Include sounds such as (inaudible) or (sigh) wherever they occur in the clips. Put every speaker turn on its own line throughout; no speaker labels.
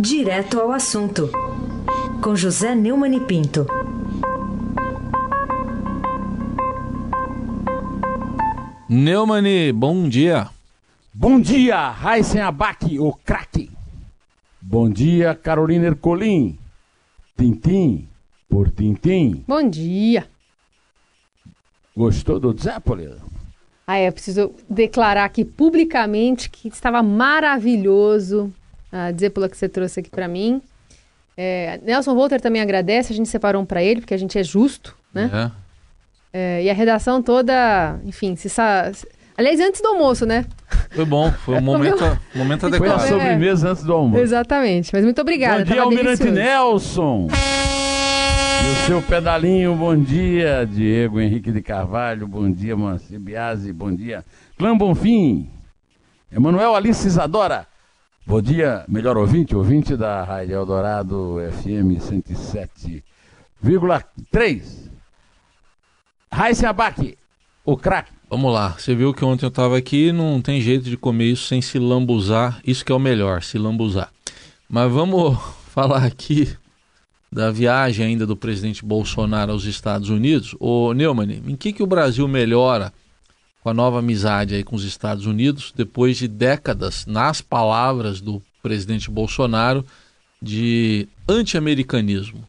Direto ao assunto, com José Neumann e Pinto.
Neumani, bom dia.
Bom dia, Raíssen Abac, o craque. Bom dia, Carolina Ercolim. Tintim por Tintim.
Bom dia.
Gostou do Zeppelin?
Ah, é, eu preciso declarar aqui publicamente que estava maravilhoso a Zeppelin que você trouxe aqui para mim. É, Nelson Volter também agradece, a gente separou um para ele, porque a gente é justo, né?
É.
É, e a redação toda, enfim, se sa... aliás, antes do almoço, né?
Foi bom, foi um momento, (laughs) momento
Foi a
adequado.
É.
sobremesa antes do almoço.
Exatamente, mas muito obrigada.
Bom dia, Almirante
delicioso.
Nelson. E o seu pedalinho, bom dia, Diego Henrique de Carvalho, bom dia, Manci Biasi, bom dia, Clã Bonfim, Emanuel Alice Isadora, bom dia, melhor ouvinte, ouvinte da Rádio Eldorado FM 107,3. Raíssa Abac, o craque.
Vamos lá, você viu que ontem eu tava aqui, não tem jeito de comer isso sem se lambuzar, isso que é o melhor, se lambuzar. Mas vamos (laughs) falar aqui da viagem ainda do presidente Bolsonaro aos Estados Unidos. Ô Neumann, em que, que o Brasil melhora com a nova amizade aí com os Estados Unidos, depois de décadas, nas palavras do presidente Bolsonaro, de anti-americanismo?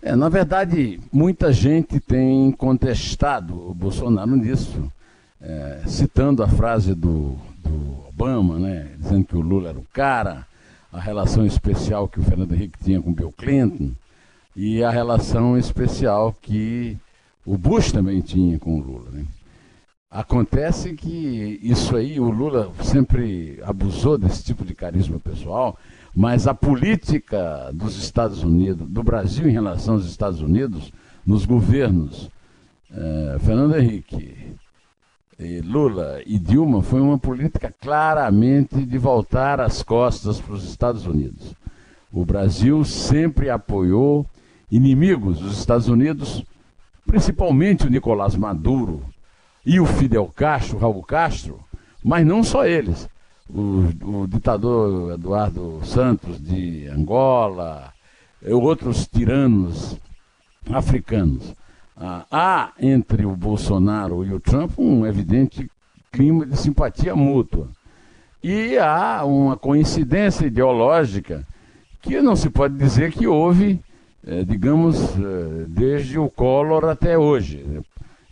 É, na verdade, muita gente tem contestado o Bolsonaro nisso, é, citando a frase do, do Obama, né, dizendo que o Lula era o cara, a relação especial que o Fernando Henrique tinha com Bill Clinton e a relação especial que o Bush também tinha com o Lula. Né. Acontece que isso aí, o Lula sempre abusou desse tipo de carisma pessoal, mas a política dos Estados Unidos, do Brasil em relação aos Estados Unidos, nos governos eh, Fernando Henrique, e Lula e Dilma, foi uma política claramente de voltar as costas para os Estados Unidos. O Brasil sempre apoiou inimigos dos Estados Unidos, principalmente o Nicolás Maduro e o Fidel Castro, Raul Castro, mas não só eles o, o ditador Eduardo Santos de Angola, outros tiranos africanos. Ah, há entre o Bolsonaro e o Trump um evidente clima de simpatia mútua. E há uma coincidência ideológica que não se pode dizer que houve, eh, digamos, eh, desde o Collor até hoje,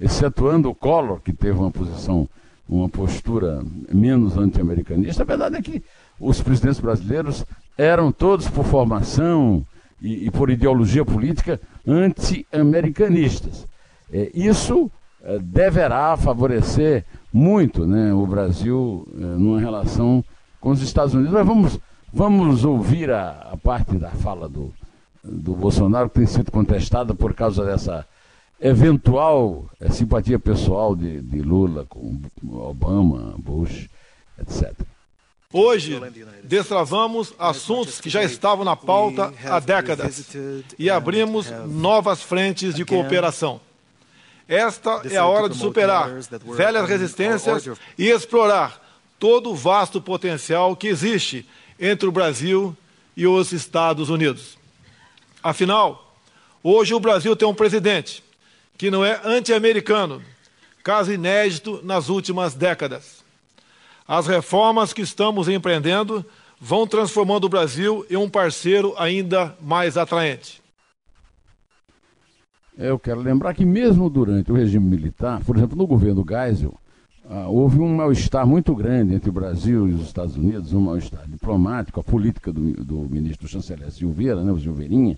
excetuando o Collor, que teve uma posição uma postura menos anti-americanista. A verdade é que os presidentes brasileiros eram todos, por formação e, e por ideologia política, anti-americanistas. É, isso é, deverá favorecer muito né, o Brasil é, numa relação com os Estados Unidos. Mas vamos, vamos ouvir a, a parte da fala do, do Bolsonaro, que tem sido contestada por causa dessa eventual é, simpatia pessoal de, de, Lula com Obama, Bush, etc.
Hoje, destravamos assuntos que já estavam na pauta há décadas e abrimos novas frentes de cooperação. Esta é a hora de superar velhas resistências e explorar todo o vasto potencial que existe entre o Brasil e os Estados Unidos. Afinal, hoje o Brasil tem um presidente que não é anti-americano, caso inédito nas últimas décadas. As reformas que estamos empreendendo vão transformando o Brasil em um parceiro ainda mais atraente.
Eu quero lembrar que mesmo durante o regime militar, por exemplo, no governo Geisel, ah, houve um mal-estar muito grande entre o Brasil e os Estados Unidos, um mal-estar diplomático, a política do, do ministro chanceler Silveira, né, o Silveirinha,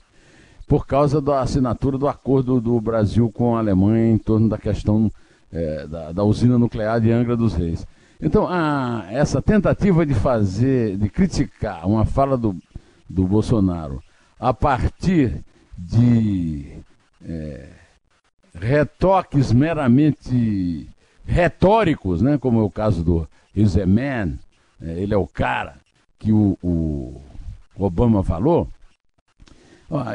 por causa da assinatura do acordo do Brasil com a Alemanha em torno da questão é, da, da, usina nuclear de Angra dos Reis. Então, a, essa tentativa de fazer, de criticar uma fala do, do Bolsonaro a partir de é, retoques meramente retóricos, né, como é o caso do He's é, ele é o cara que o, o Obama falou,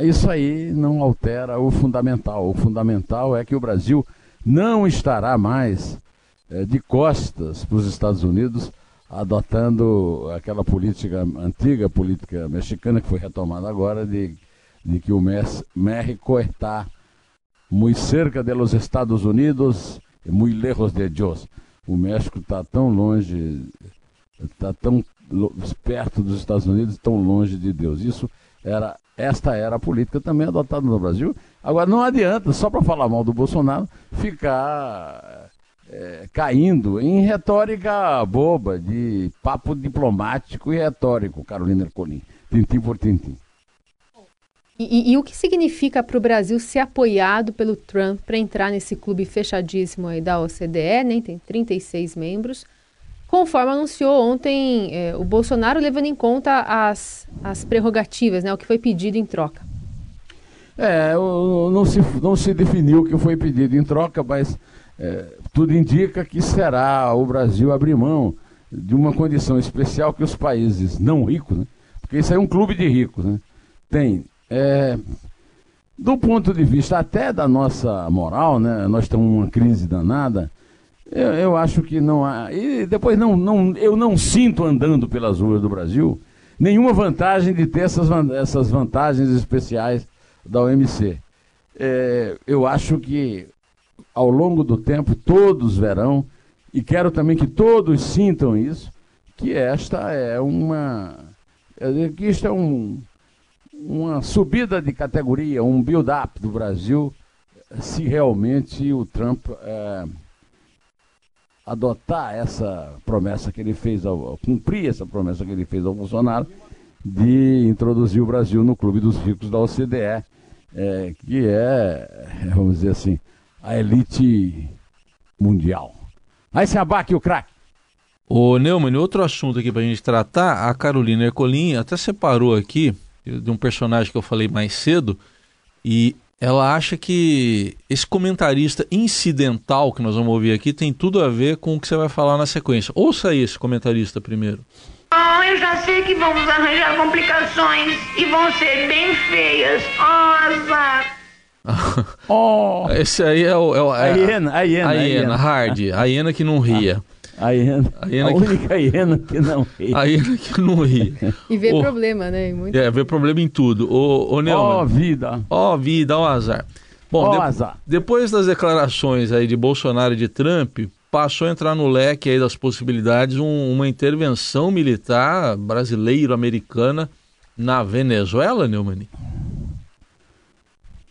isso aí não altera o fundamental. O fundamental é que o Brasil não estará mais é, de costas para os Estados Unidos adotando aquela política, antiga política mexicana que foi retomada agora de, de que o México está muito cerca dos Estados Unidos muito lejos de Deus. O México está tão longe, está tão perto dos Estados Unidos, tão longe de Deus. Isso era, esta era a política também adotada no Brasil. Agora não adianta, só para falar mal do Bolsonaro, ficar é, caindo em retórica boba, de papo diplomático e retórico, Carolina Ercolim, tintim por tintim.
E, e, e o que significa para o Brasil ser apoiado pelo Trump para entrar nesse clube fechadíssimo aí da OCDE, né? tem 36 membros, conforme anunciou ontem é, o Bolsonaro, levando em conta as, as prerrogativas, né? o que foi pedido em troca.
É, não se, não se definiu o que foi pedido em troca, mas é, tudo indica que será o Brasil abrir mão de uma condição especial que os países não ricos, né? porque isso é um clube de ricos, né? tem. É, do ponto de vista até da nossa moral, né? nós temos uma crise danada, eu, eu acho que não há. E depois não, não, eu não sinto andando pelas ruas do Brasil nenhuma vantagem de ter essas, essas vantagens especiais da OMC. É, eu acho que ao longo do tempo todos verão, e quero também que todos sintam isso, que esta é uma. que isto é um, uma subida de categoria, um build-up do Brasil, se realmente o Trump é, adotar essa promessa que ele fez, ao, cumprir essa promessa que ele fez ao Bolsonaro, de introduzir o Brasil no clube dos ricos da OCDE, é, que é, vamos dizer assim, a elite mundial. Aí se abaque o craque.
Ô Neumann, outro assunto aqui para a gente tratar, a Carolina Ercolim até separou aqui de um personagem que eu falei mais cedo, e ela acha que esse comentarista incidental que nós vamos ouvir aqui tem tudo a ver com o que você vai falar na sequência. Ouça aí esse comentarista primeiro.
Oh, eu já sei que vamos arranjar complicações e vão ser bem feias. Oh, (laughs) azar.
oh. Esse aí é o. É o
é, a hiena, a hiena.
A hiena, hard. A hiena que não ria.
A hiena. A, hiena a que... única hiena que não ria.
A hiena que não ria.
E vê oh. problema, né?
Muito... É, vê problema em tudo. Ô, ô.
Ó oh, vida.
Ó oh, vida, ó oh, azar. Bom,
oh, de... azar.
depois das declarações aí de Bolsonaro e de Trump, passou a entrar no leque aí das possibilidades um, uma intervenção militar brasileiro-americana na Venezuela, Neumann?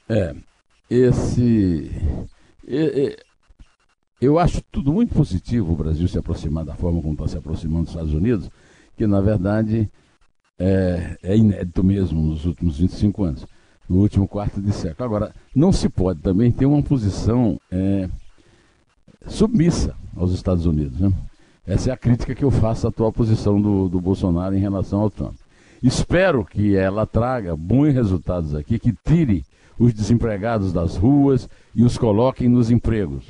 É, esse. Eu acho tudo muito positivo o Brasil se aproximar da forma como está se aproximando dos Estados Unidos, que na verdade é, é inédito mesmo nos últimos 25 anos, no último quarto de século. Agora, não se pode também ter uma posição é, submissa aos Estados Unidos. Né? Essa é a crítica que eu faço à atual posição do, do Bolsonaro em relação ao Trump. Espero que ela traga bons resultados aqui, que tire os desempregados das ruas e os coloquem nos empregos.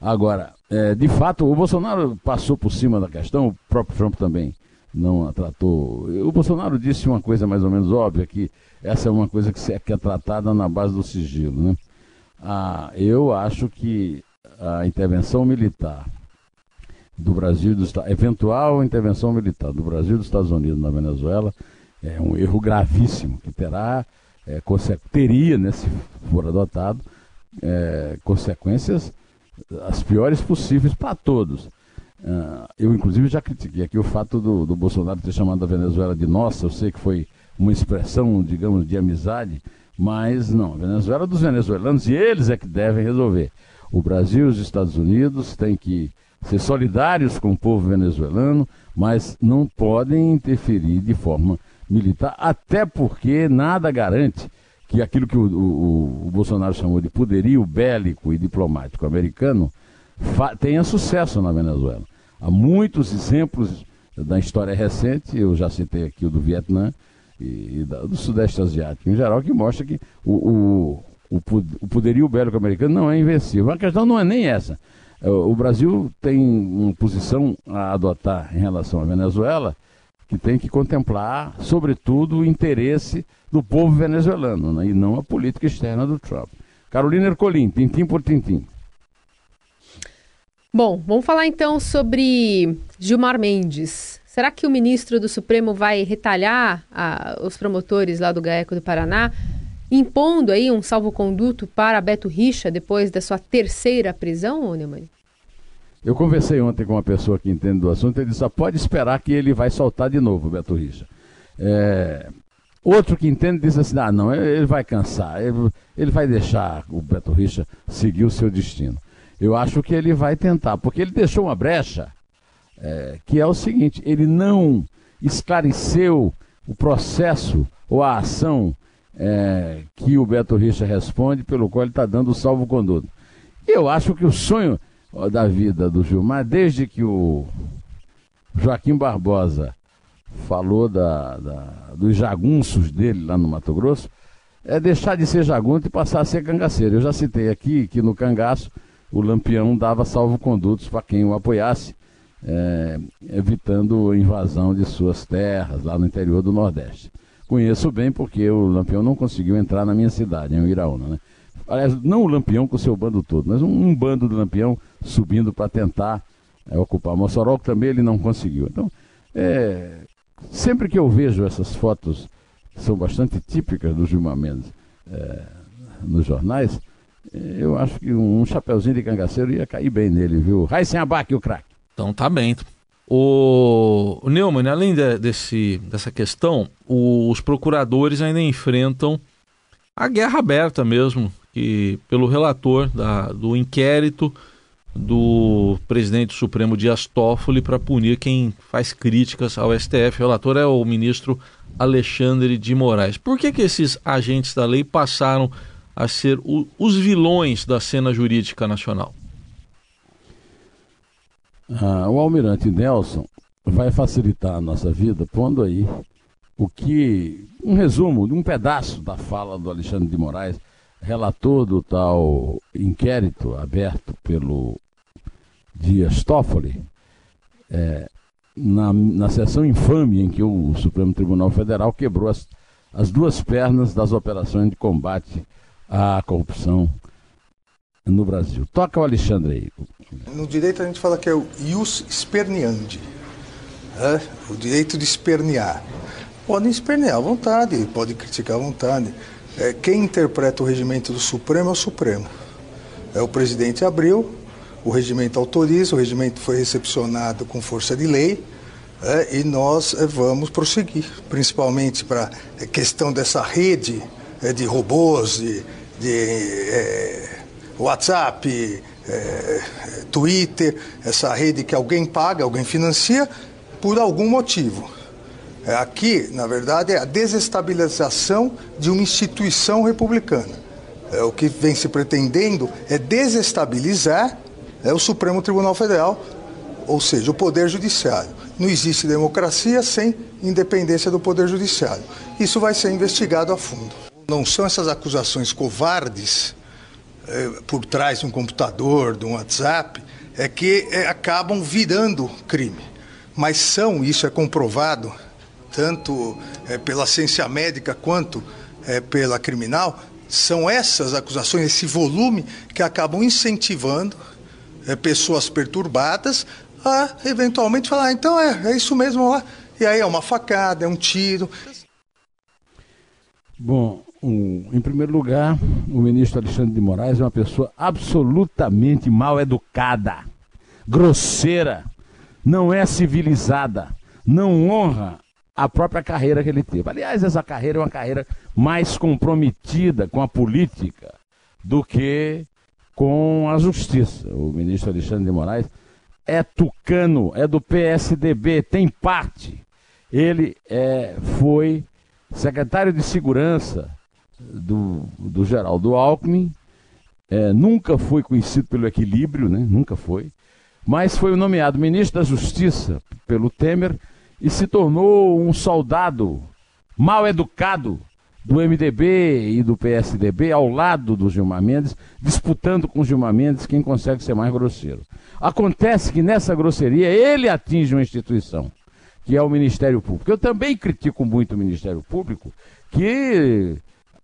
Agora, é, de fato, o Bolsonaro passou por cima da questão, o próprio Trump também não a tratou. O Bolsonaro disse uma coisa mais ou menos óbvia, que essa é uma coisa que, é, que é tratada na base do sigilo. Né? Ah, eu acho que a intervenção militar do Brasil, do, eventual intervenção militar do Brasil e dos Estados Unidos na Venezuela é um erro gravíssimo que terá é, teria, né, se for adotado, é, consequências as piores possíveis para todos. Uh, eu, inclusive, já critiquei aqui o fato do, do, Bolsonaro ter chamado a Venezuela de nossa. Eu sei que foi uma expressão, digamos, de amizade, mas não. A Venezuela é dos venezuelanos e eles é que devem resolver. O Brasil e os Estados Unidos têm que ser solidários com o povo venezuelano, mas não podem interferir de forma militar, até porque nada garante que aquilo que o, o, o Bolsonaro chamou de poderio bélico e diplomático americano tenha sucesso na Venezuela. Há muitos exemplos da história recente, eu já citei aqui o do Vietnã e, e da, do Sudeste Asiático em geral, que mostra que o, o, o poderio bélico americano não é invencível. A questão não é nem essa. É, o Brasil tem uma posição a adotar em relação à Venezuela que tem que contemplar, sobretudo, o interesse do povo venezuelano né, e não a política externa do Trump. Carolina Ercolim, tintim por tintim.
Bom, vamos falar então sobre Gilmar Mendes. Será que o ministro do Supremo vai retalhar a, os promotores lá do GAECO do Paraná, impondo aí um salvo-conduto para Beto Richa depois da sua terceira prisão, Neumann?
Eu conversei ontem com uma pessoa que entende do assunto, ele disse, só pode esperar que ele vai soltar de novo Beto Richa. É... Outro que entende diz assim, ah não, ele vai cansar, ele, ele vai deixar o Beto Richa seguir o seu destino. Eu acho que ele vai tentar, porque ele deixou uma brecha, é, que é o seguinte, ele não esclareceu o processo ou a ação é, que o Beto Richa responde, pelo qual ele está dando o salvo-conduto. Eu acho que o sonho da vida do Gilmar, desde que o Joaquim Barbosa falou da, da, dos jagunços dele lá no Mato Grosso, é deixar de ser jagunto e passar a ser cangaceiro. Eu já citei aqui que no cangaço o Lampião dava salvo-condutos para quem o apoiasse, é, evitando invasão de suas terras lá no interior do Nordeste. Conheço bem porque o Lampião não conseguiu entrar na minha cidade, em Iraúna, né? Aliás, não o Lampião com o seu bando todo, mas um, um bando do Lampião subindo para tentar é, ocupar Mossoró, que também ele não conseguiu. Então, é, sempre que eu vejo essas fotos, que são bastante típicas do Gilmar Mendes é, nos jornais, eu acho que um, chapeuzinho de cangaceiro ia cair bem nele, viu? Raíssen Abac, o craque.
Então tá bem. O, Neumann, além de, desse, dessa questão, os procuradores ainda enfrentam a guerra aberta mesmo, que pelo relator da, do inquérito do presidente do Supremo Dias Toffoli para punir quem faz críticas ao STF. O relator é o ministro Alexandre de Moraes. Por que, que esses agentes da lei passaram a ser o, os vilões da cena jurídica nacional?
Ah, o almirante Nelson vai facilitar a nossa vida pondo aí o que um resumo um pedaço da fala do Alexandre de Moraes relator do tal inquérito aberto pelo Dias Toffoli, é, na, na sessão infame em que o Supremo Tribunal Federal quebrou as, as duas pernas das operações de combate à corrupção no Brasil. Toca o Alexandre aí.
No direito a gente fala que é o ius sperniandi, é? o direito de espernear. Podem espernear à vontade, podem criticar à vontade. É, quem interpreta o regimento do Supremo é o Supremo. É o presidente abriu, o regimento autoriza, o regimento foi recepcionado com força de lei é, e nós é, vamos prosseguir, principalmente para a questão dessa rede é, de robôs, de, de é, WhatsApp, é, Twitter, essa rede que alguém paga, alguém financia por algum motivo. É, aqui, na verdade, é a desestabilização de uma instituição republicana. É, o que vem se pretendendo é desestabilizar é, o Supremo Tribunal Federal, ou seja, o Poder Judiciário. Não existe democracia sem independência do Poder Judiciário. Isso vai ser investigado a fundo. Não são essas acusações covardes por trás de um computador, de um WhatsApp, é que acabam virando crime. Mas são, isso é comprovado, tanto é, pela ciência médica quanto é, pela criminal, são essas acusações, esse volume, que acabam incentivando é, pessoas perturbadas a eventualmente falar, ah, então é, é isso mesmo lá. E aí é uma facada, é um tiro.
Bom, em primeiro lugar, o ministro Alexandre de Moraes é uma pessoa absolutamente mal educada, grosseira, não é civilizada, não honra a própria carreira que ele teve. Aliás, essa carreira é uma carreira mais comprometida com a política do que com a justiça. O ministro Alexandre de Moraes é tucano, é do PSDB, tem parte. Ele é, foi secretário de segurança do, do Geraldo Alckmin, é, nunca foi conhecido pelo equilíbrio, né? nunca foi, mas foi nomeado ministro da Justiça pelo Temer e se tornou um soldado mal educado do MDB e do PSDB ao lado do Gilmar Mendes, disputando com o Gilmar Mendes quem consegue ser mais grosseiro. Acontece que nessa grosseria ele atinge uma instituição, que é o Ministério Público. Eu também critico muito o Ministério Público, que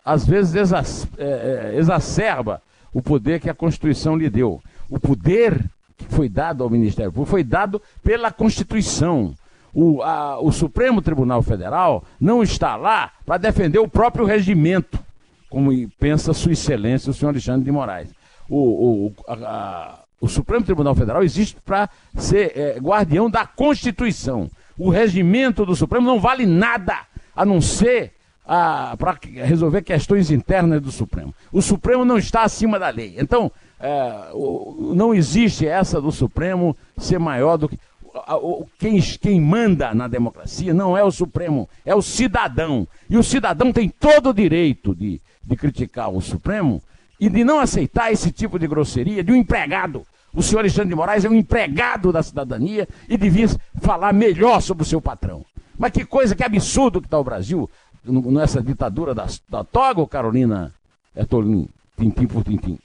às vezes é, é, exacerba o poder que a Constituição lhe deu. O poder que foi dado ao Ministério Público foi dado pela Constituição. O, a, o Supremo Tribunal Federal não está lá para defender o próprio regimento, como pensa Sua Excelência o senhor Alexandre de Moraes. O, o, a, o Supremo Tribunal Federal existe para ser é, guardião da Constituição. O regimento do Supremo não vale nada a não ser para resolver questões internas do Supremo. O Supremo não está acima da lei. Então, é, não existe essa do Supremo ser maior do que. Quem, quem manda na democracia não é o Supremo, é o cidadão. E o cidadão tem todo o direito de, de criticar o Supremo e de não aceitar esse tipo de grosseria de um empregado. O senhor Alexandre de Moraes é um empregado da cidadania e devia falar melhor sobre o seu patrão. Mas que coisa, que absurdo que está o Brasil nessa ditadura da, da toga, Carolina Ertolim, tintim por tintim.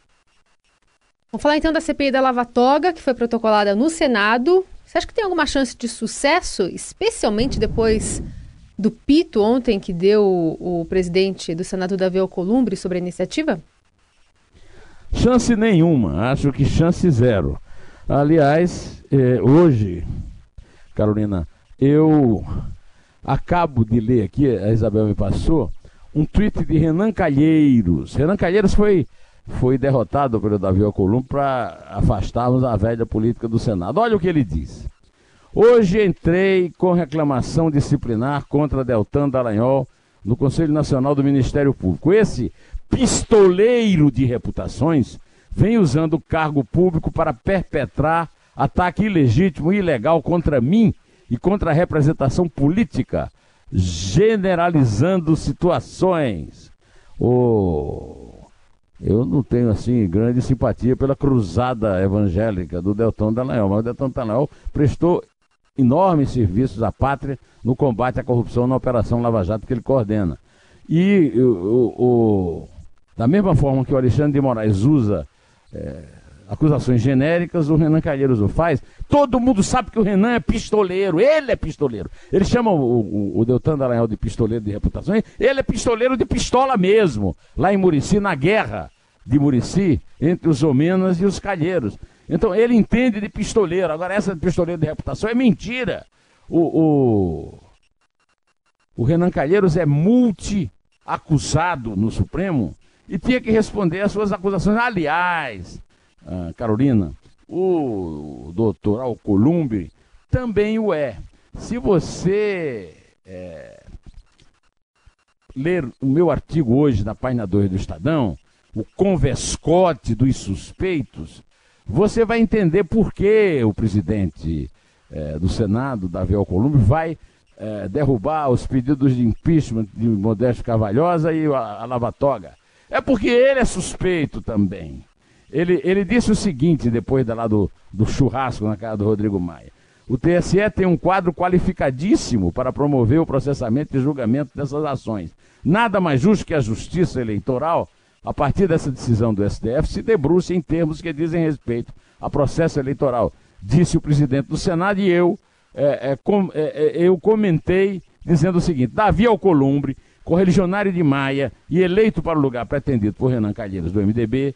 Vamos falar então da CPI da Lava Toga, que foi protocolada no Senado. Você acha que tem alguma chance de sucesso, especialmente depois do pito ontem que deu o, presidente do Senado, Davi Alcolumbre, sobre a iniciativa?
Chance nenhuma, acho que chance zero. Aliás, eh, hoje, Carolina, eu acabo de ler aqui, a Isabel me passou, um tweet de Renan Calheiros. Renan Calheiros foi, foi derrotado pelo Davi Alcolumbre para afastarmos a velha política do Senado. Olha o que ele diz. Hoje entrei com reclamação disciplinar contra Deltan Dallagnol no Conselho Nacional do Ministério Público. Esse pistoleiro de reputações vem usando o cargo público para perpetrar ataque ilegítimo e ilegal contra mim e contra a representação política, generalizando situações. Oh, eu não tenho assim grande simpatia pela cruzada evangélica do Deltão Dallagnol, mas o Deltão Dallagnol prestou enormes serviços à pátria no combate à corrupção na Operação Lava Jato que ele coordena. E o, o, o da mesma forma que o Alexandre de Moraes usa é, acusações genéricas, o Renan Calheiros o faz. Todo mundo sabe que o Renan é pistoleiro, ele é pistoleiro. Ele chama o, o, o Deltan Dallagnol de pistoleiro de reputação, ele é pistoleiro de pistola mesmo, lá em Murici, na guerra de Murici, entre os Omenas e os Calheiros. Então ele entende de pistoleiro. Agora, essa de pistoleiro de reputação é mentira. O, o, o Renan Calheiros é multi-acusado no Supremo e tinha que responder às suas acusações. Aliás, ah, Carolina, o doutor Alcolumbre também o é. Se você é, ler o meu artigo hoje na página 2 do Estadão, o convescote dos suspeitos, você vai entender por que o presidente é, do Senado, Davi Alcolumbre, vai é, derrubar os pedidos de impeachment de Modesto Carvalhosa e a, a Lava Toga. É porque ele é suspeito também. Ele, ele disse o seguinte, depois da, lá do, do churrasco na casa do Rodrigo Maia. O TSE tem um quadro qualificadíssimo para promover o processamento e julgamento dessas ações. Nada mais justo que a justiça eleitoral, a partir dessa decisão do STF, se debruce em termos que dizem respeito a processo eleitoral, disse o presidente do Senado e eu, é, é, com, é, é eu comentei dizendo o seguinte: Davi Alcolumbre, correligionário de Maia e eleito para o lugar pretendido por Renan Calheiros do MDB,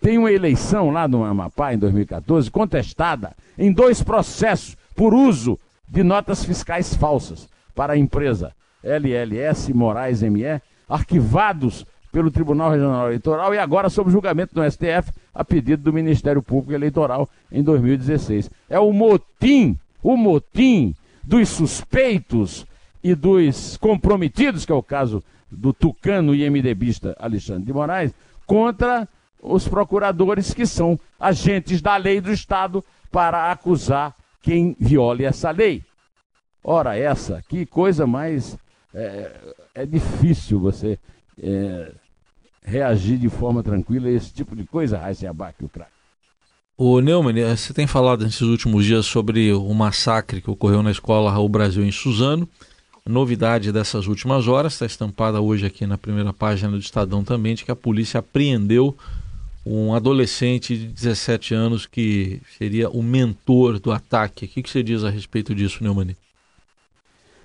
tem uma eleição lá no Amapá, em 2014, contestada em dois processos por uso de notas fiscais falsas para a empresa LLS Moraes ME, arquivados pelo Tribunal Regional Eleitoral e agora sob julgamento no STF a pedido do Ministério Público Eleitoral em 2016. É o motim, o motim dos suspeitos e dos comprometidos, que é o caso do tucano e MDBista Alexandre de Moraes, contra os procuradores que são agentes da lei do Estado para acusar quem viole essa lei. Ora, essa, que coisa mais. É, é difícil você é, reagir de forma tranquila a esse tipo de coisa, Raíssa Abac, o craque.
O Neumann, eh, você tem falado nesses últimos dias sobre o massacre que ocorreu na escola Raul Brasil em Suzano. Novidade dessas últimas horas, está estampada hoje aqui na primeira página do Estadão também, de que a polícia apreendeu um adolescente de 17 anos que seria o mentor do ataque. O que, você diz a respeito disso, Neumani?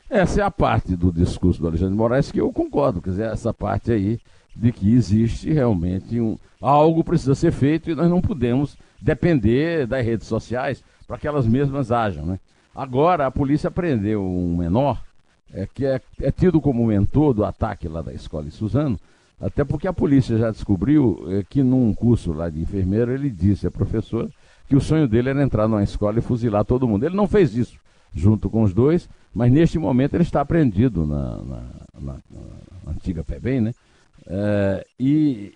Essa é a parte do discurso do Alexandre de Moraes que eu concordo, quer dizer, essa parte aí de que existe realmente um, algo precisa ser feito e nós não podemos depender das redes sociais para que elas mesmas ajam. Né? Agora, a polícia prendeu um menor é, que é, é, tido como mentor do ataque lá da escola de Suzano, até porque a polícia já descobriu é, que num curso lá de enfermeiro ele disse à professora que o sonho dele era entrar numa escola e fuzilar todo mundo. Ele não fez isso junto com os dois, mas neste momento ele está apreendido na, na, na, na antiga FEBEM, né? É, e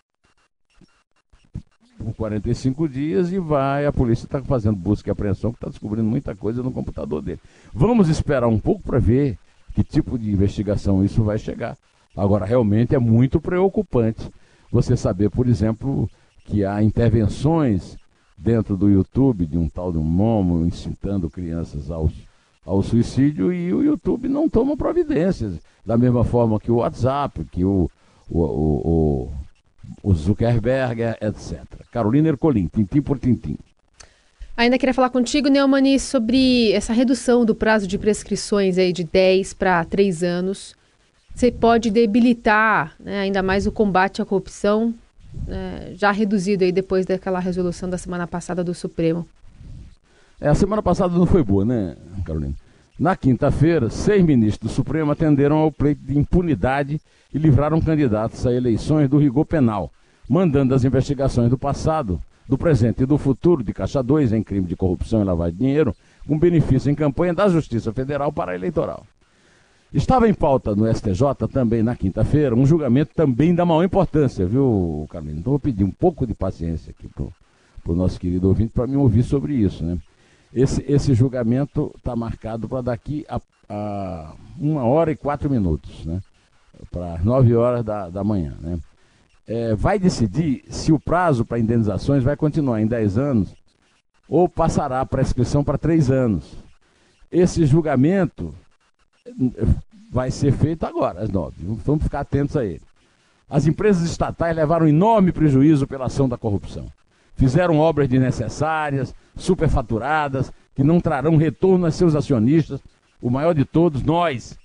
por 45 dias e vai, a polícia está fazendo busca e apreensão, que está descobrindo muita coisa no computador dele. Vamos esperar um pouco para ver que tipo de investigação isso vai chegar. Agora, realmente é muito preocupante você saber, por exemplo, que há intervenções dentro do YouTube de um tal de um Momo incitando crianças ao, ao suicídio e o YouTube não toma providências. Da mesma forma que o WhatsApp, que o, o, o, o Zuckerberg, etc. Carolina Ercolim, tintim por tintim.
Ainda queria falar contigo, Neumani, sobre essa redução do prazo de prescrições aí de 10 para 3 anos. Você pode debilitar né, ainda mais o combate à corrupção, né, já reduzido aí depois daquela resolução da semana passada do Supremo.
É, a semana passada não foi boa, né, Carolina? Na quinta-feira, seis ministros do Supremo atenderam ao pleito de impunidade e livraram candidatos a eleições do rigor penal, mandando as investigações do passado, do presente e do futuro de Caixa 2 em crime de corrupção e lavagem de dinheiro, com benefício em campanha da Justiça Federal para a eleitoral. Estava em pauta no STJ também na quinta-feira um julgamento também da maior importância, viu, Carolina? Então vou pedir um pouco de paciência aqui para o nosso querido ouvinte para me ouvir sobre isso, né? Esse, esse julgamento está marcado para daqui a, a, uma hora e quatro minutos, né? Para nove horas da, da manhã, né? É, vai decidir se o prazo para indenizações vai continuar em dez anos ou passará a prescrição para três anos. Esse julgamento vai ser feito agora, às nove. Vamos ficar atentos a ele. As empresas estatais levaram enorme prejuízo pela ação da corrupção. Fizeram obras desnecessárias, superfaturadas, que não trarão retorno a seus acionistas, o maior de todos, nós,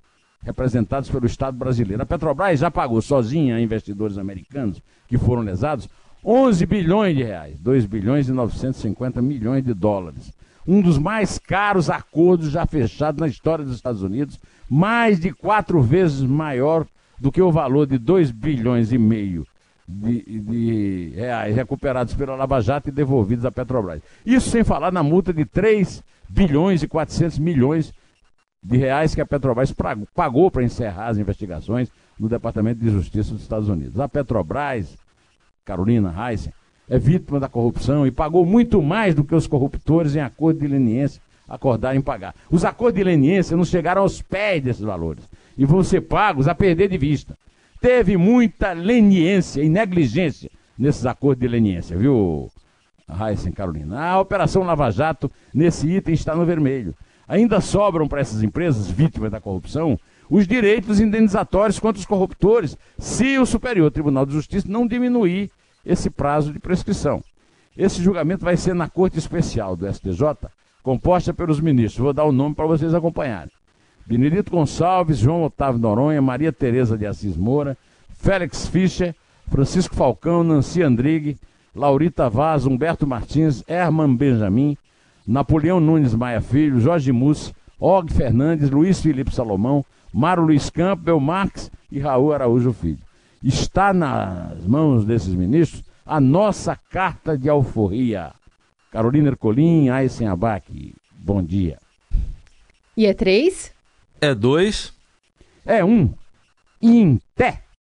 representados pelo Estado brasileiro. A Petrobras já pagou sozinha a investidores americanos que foram lesados 11 bilhões de reais, 2 bilhões e 950 milhões de dólares. Um dos mais caros acordos já fechados na história dos Estados Unidos, mais de quatro vezes maior do que o valor de 2 bilhões e meio de, de, reais recuperados pela Lava Jato e devolvidos à Petrobras. Isso sem falar na multa de 3 bilhões e 400 milhões de reais que a Petrobras pagou para encerrar as investigações no Departamento de Justiça dos Estados Unidos. A Petrobras, Carolina Heissen, é vítima da corrupção e pagou muito mais do que os corruptores em acordo de leniência acordaram em pagar. Os acordos de leniência não chegaram aos pés desses valores e vão ser pagos a perder de vista. Teve muita leniência e negligência nesses acordos de leniência, viu, Heisen Carolina? A Operação Lava Jato, nesse item, está no vermelho. Ainda sobram para essas empresas vítimas da corrupção os direitos indenizatórios contra os corruptores, se o Superior Tribunal de Justiça não diminuir esse prazo de prescrição. Esse julgamento vai ser na Corte Especial do STJ, composta pelos ministros. Vou dar o nome para vocês acompanharem. Benedito Gonçalves, João Otávio Noronha, Maria Tereza de Assis Moura, Félix Fischer, Francisco Falcão, Nancy Andrigue, Laurita Vaz, Humberto Martins, Herman Benjamin, Napoleão Nunes Maia Filho, Jorge Mussi, Og Fernandes, Luiz Felipe Salomão, Mário Luiz Campbell, Marques e Raul Araújo Filho. Está nas mãos desses ministros a nossa carta de alforria. Carolina Ercolim, Aysen Abac, bom dia.
E é três?
É dois.
É um. Em pé.